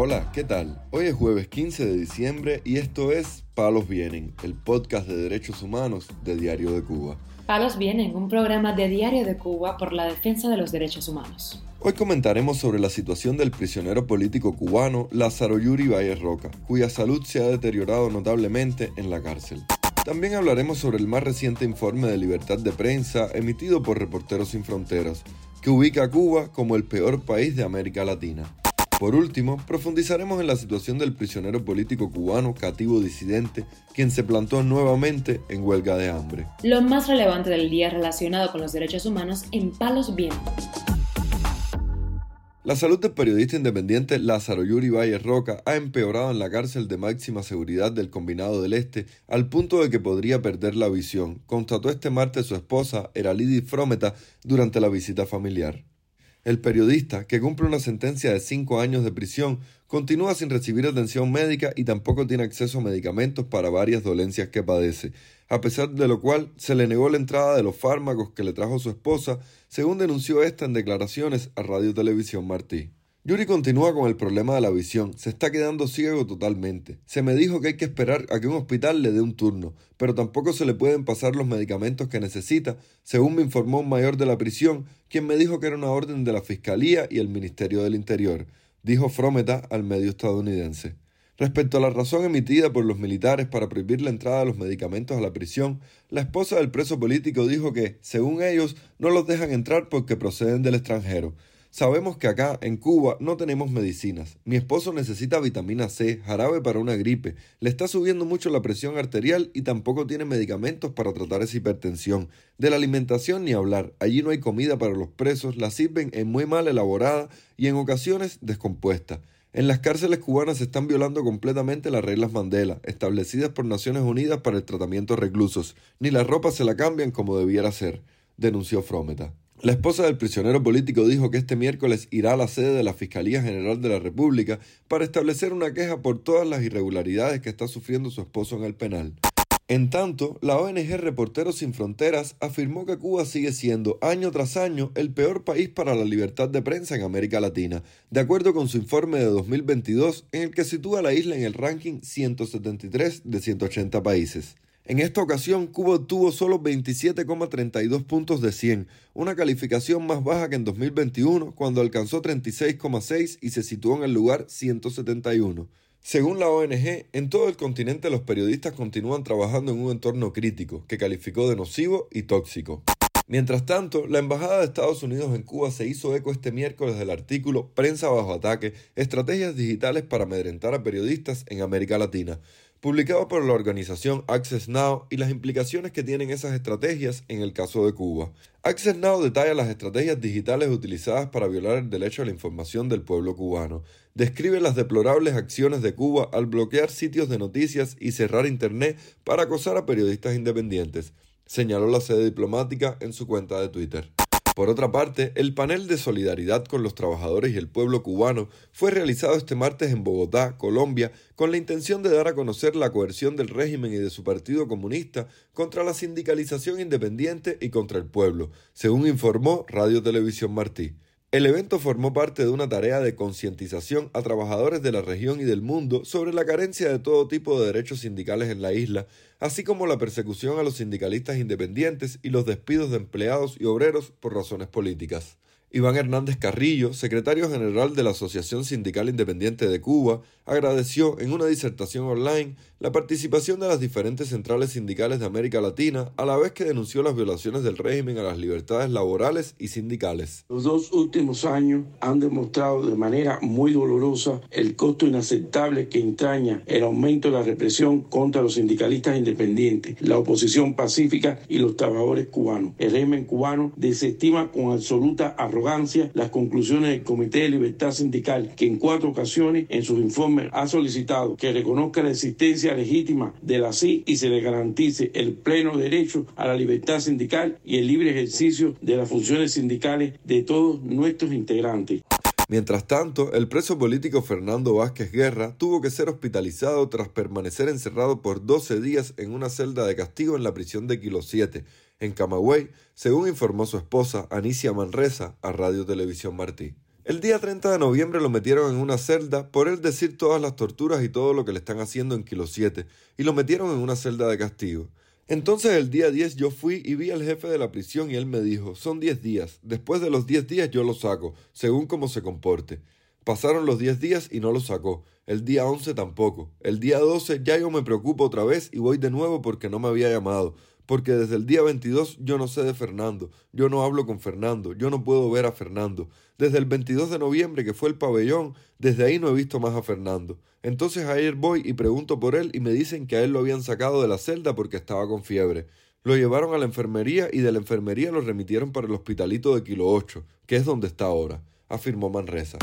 Hola, ¿qué tal? Hoy es jueves 15 de diciembre y esto es Palos Vienen, el podcast de derechos humanos de Diario de Cuba. Palos Vienen, un programa de Diario de Cuba por la defensa de los derechos humanos. Hoy comentaremos sobre la situación del prisionero político cubano Lázaro Yuri Valle Roca, cuya salud se ha deteriorado notablemente en la cárcel. También hablaremos sobre el más reciente informe de libertad de prensa emitido por Reporteros Sin Fronteras, que ubica a Cuba como el peor país de América Latina. Por último, profundizaremos en la situación del prisionero político cubano cativo disidente, quien se plantó nuevamente en huelga de hambre. Lo más relevante del día relacionado con los derechos humanos en Palos Vientos. La salud del periodista independiente Lázaro Yuri Valle Roca ha empeorado en la cárcel de máxima seguridad del Combinado del Este al punto de que podría perder la visión, constató este martes su esposa, Eralidi Frometa, durante la visita familiar. El periodista, que cumple una sentencia de cinco años de prisión, continúa sin recibir atención médica y tampoco tiene acceso a medicamentos para varias dolencias que padece, a pesar de lo cual se le negó la entrada de los fármacos que le trajo su esposa, según denunció esta en declaraciones a Radio Televisión Martí. Yuri continúa con el problema de la visión, se está quedando ciego totalmente. Se me dijo que hay que esperar a que un hospital le dé un turno, pero tampoco se le pueden pasar los medicamentos que necesita, según me informó un mayor de la prisión, quien me dijo que era una orden de la Fiscalía y el Ministerio del Interior, dijo Frometa al medio estadounidense. Respecto a la razón emitida por los militares para prohibir la entrada de los medicamentos a la prisión, la esposa del preso político dijo que, según ellos, no los dejan entrar porque proceden del extranjero. Sabemos que acá, en Cuba, no tenemos medicinas. Mi esposo necesita vitamina C, jarabe para una gripe, le está subiendo mucho la presión arterial y tampoco tiene medicamentos para tratar esa hipertensión. De la alimentación ni hablar. Allí no hay comida para los presos, la sirven en muy mal elaborada y en ocasiones descompuesta. En las cárceles cubanas se están violando completamente las reglas Mandela, establecidas por Naciones Unidas para el tratamiento de reclusos. Ni la ropa se la cambian como debiera ser, denunció Frometa. La esposa del prisionero político dijo que este miércoles irá a la sede de la Fiscalía General de la República para establecer una queja por todas las irregularidades que está sufriendo su esposo en el penal. En tanto, la ONG Reporteros Sin Fronteras afirmó que Cuba sigue siendo año tras año el peor país para la libertad de prensa en América Latina, de acuerdo con su informe de 2022 en el que sitúa a la isla en el ranking 173 de 180 países. En esta ocasión, Cuba obtuvo solo 27,32 puntos de 100, una calificación más baja que en 2021, cuando alcanzó 36,6 y se situó en el lugar 171. Según la ONG, en todo el continente los periodistas continúan trabajando en un entorno crítico, que calificó de nocivo y tóxico. Mientras tanto, la Embajada de Estados Unidos en Cuba se hizo eco este miércoles del artículo Prensa bajo ataque, estrategias digitales para amedrentar a periodistas en América Latina, publicado por la organización Access Now y las implicaciones que tienen esas estrategias en el caso de Cuba. Access Now detalla las estrategias digitales utilizadas para violar el derecho a la información del pueblo cubano. Describe las deplorables acciones de Cuba al bloquear sitios de noticias y cerrar Internet para acosar a periodistas independientes, señaló la sede diplomática en su cuenta de Twitter. Por otra parte, el panel de solidaridad con los trabajadores y el pueblo cubano fue realizado este martes en Bogotá, Colombia, con la intención de dar a conocer la coerción del régimen y de su Partido Comunista contra la sindicalización independiente y contra el pueblo, según informó Radio Televisión Martí. El evento formó parte de una tarea de concientización a trabajadores de la región y del mundo sobre la carencia de todo tipo de derechos sindicales en la isla, así como la persecución a los sindicalistas independientes y los despidos de empleados y obreros por razones políticas. Iván Hernández Carrillo, secretario general de la Asociación Sindical Independiente de Cuba, agradeció en una disertación online la participación de las diferentes centrales sindicales de América Latina, a la vez que denunció las violaciones del régimen a las libertades laborales y sindicales. Los dos últimos años han demostrado de manera muy dolorosa el costo inaceptable que entraña el aumento de la represión contra los sindicalistas independientes, la oposición pacífica y los trabajadores cubanos. El régimen cubano desestima con absoluta arrogancia las conclusiones del Comité de Libertad Sindical, que en cuatro ocasiones en sus informes ha solicitado que reconozca la existencia legítima de la CI y se le garantice el pleno derecho a la libertad sindical y el libre ejercicio de las funciones sindicales de todos nuestros integrantes. Mientras tanto, el preso político Fernando Vázquez Guerra tuvo que ser hospitalizado tras permanecer encerrado por 12 días en una celda de castigo en la prisión de Kilo 7, en Camagüey, según informó su esposa Anicia Manresa a Radio Televisión Martí. El día 30 de noviembre lo metieron en una celda por él decir todas las torturas y todo lo que le están haciendo en Kilo 7, y lo metieron en una celda de castigo. Entonces el día 10 yo fui y vi al jefe de la prisión y él me dijo, son 10 días, después de los 10 días yo lo saco, según cómo se comporte. Pasaron los 10 días y no lo sacó, el día 11 tampoco, el día 12 ya yo me preocupo otra vez y voy de nuevo porque no me había llamado, porque desde el día 22 yo no sé de Fernando, yo no hablo con Fernando, yo no puedo ver a Fernando. Desde el 22 de noviembre que fue el pabellón, desde ahí no he visto más a Fernando. Entonces ayer voy y pregunto por él y me dicen que a él lo habían sacado de la celda porque estaba con fiebre. Lo llevaron a la enfermería y de la enfermería lo remitieron para el hospitalito de Kilo 8, que es donde está ahora, afirmó Manresa.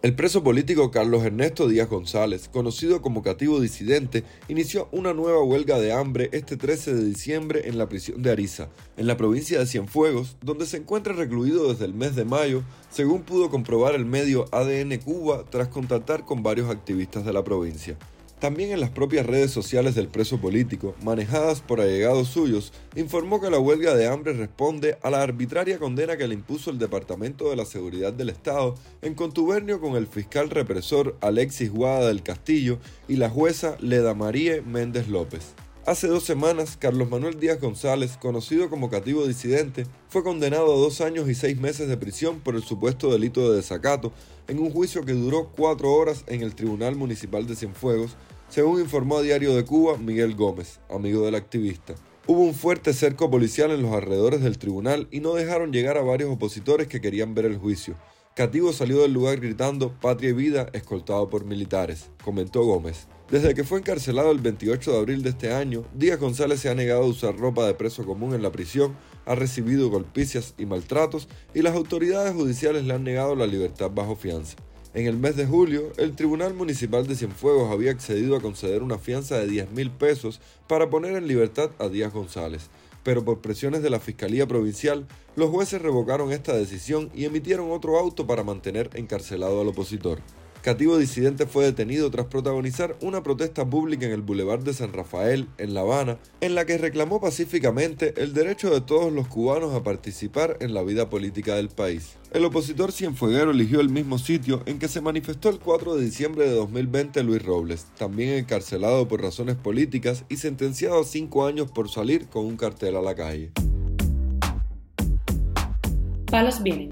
El preso político Carlos Ernesto Díaz González, conocido como cativo disidente, inició una nueva huelga de hambre este 13 de diciembre en la prisión de Ariza, en la provincia de Cienfuegos, donde se encuentra recluido desde el mes de mayo, según pudo comprobar el medio ADN Cuba tras contactar con varios activistas de la provincia. También en las propias redes sociales del preso político, manejadas por allegados suyos, informó que la huelga de hambre responde a la arbitraria condena que le impuso el Departamento de la Seguridad del Estado en contubernio con el fiscal represor Alexis Guada del Castillo y la jueza Leda María Méndez López. Hace dos semanas, Carlos Manuel Díaz González, conocido como cativo disidente, fue condenado a dos años y seis meses de prisión por el supuesto delito de desacato en un juicio que duró cuatro horas en el Tribunal Municipal de Cienfuegos, según informó Diario de Cuba Miguel Gómez, amigo del activista. Hubo un fuerte cerco policial en los alrededores del tribunal y no dejaron llegar a varios opositores que querían ver el juicio. Cativo salió del lugar gritando Patria y vida, escoltado por militares, comentó Gómez. Desde que fue encarcelado el 28 de abril de este año, Díaz González se ha negado a usar ropa de preso común en la prisión, ha recibido golpicias y maltratos y las autoridades judiciales le han negado la libertad bajo fianza. En el mes de julio, el Tribunal Municipal de Cienfuegos había accedido a conceder una fianza de 10 mil pesos para poner en libertad a Díaz González, pero por presiones de la Fiscalía Provincial, los jueces revocaron esta decisión y emitieron otro auto para mantener encarcelado al opositor. Cativo disidente fue detenido tras protagonizar una protesta pública en el Boulevard de San Rafael, en La Habana, en la que reclamó pacíficamente el derecho de todos los cubanos a participar en la vida política del país. El opositor cienfueguero eligió el mismo sitio en que se manifestó el 4 de diciembre de 2020 Luis Robles, también encarcelado por razones políticas y sentenciado a cinco años por salir con un cartel a la calle. Palos vienen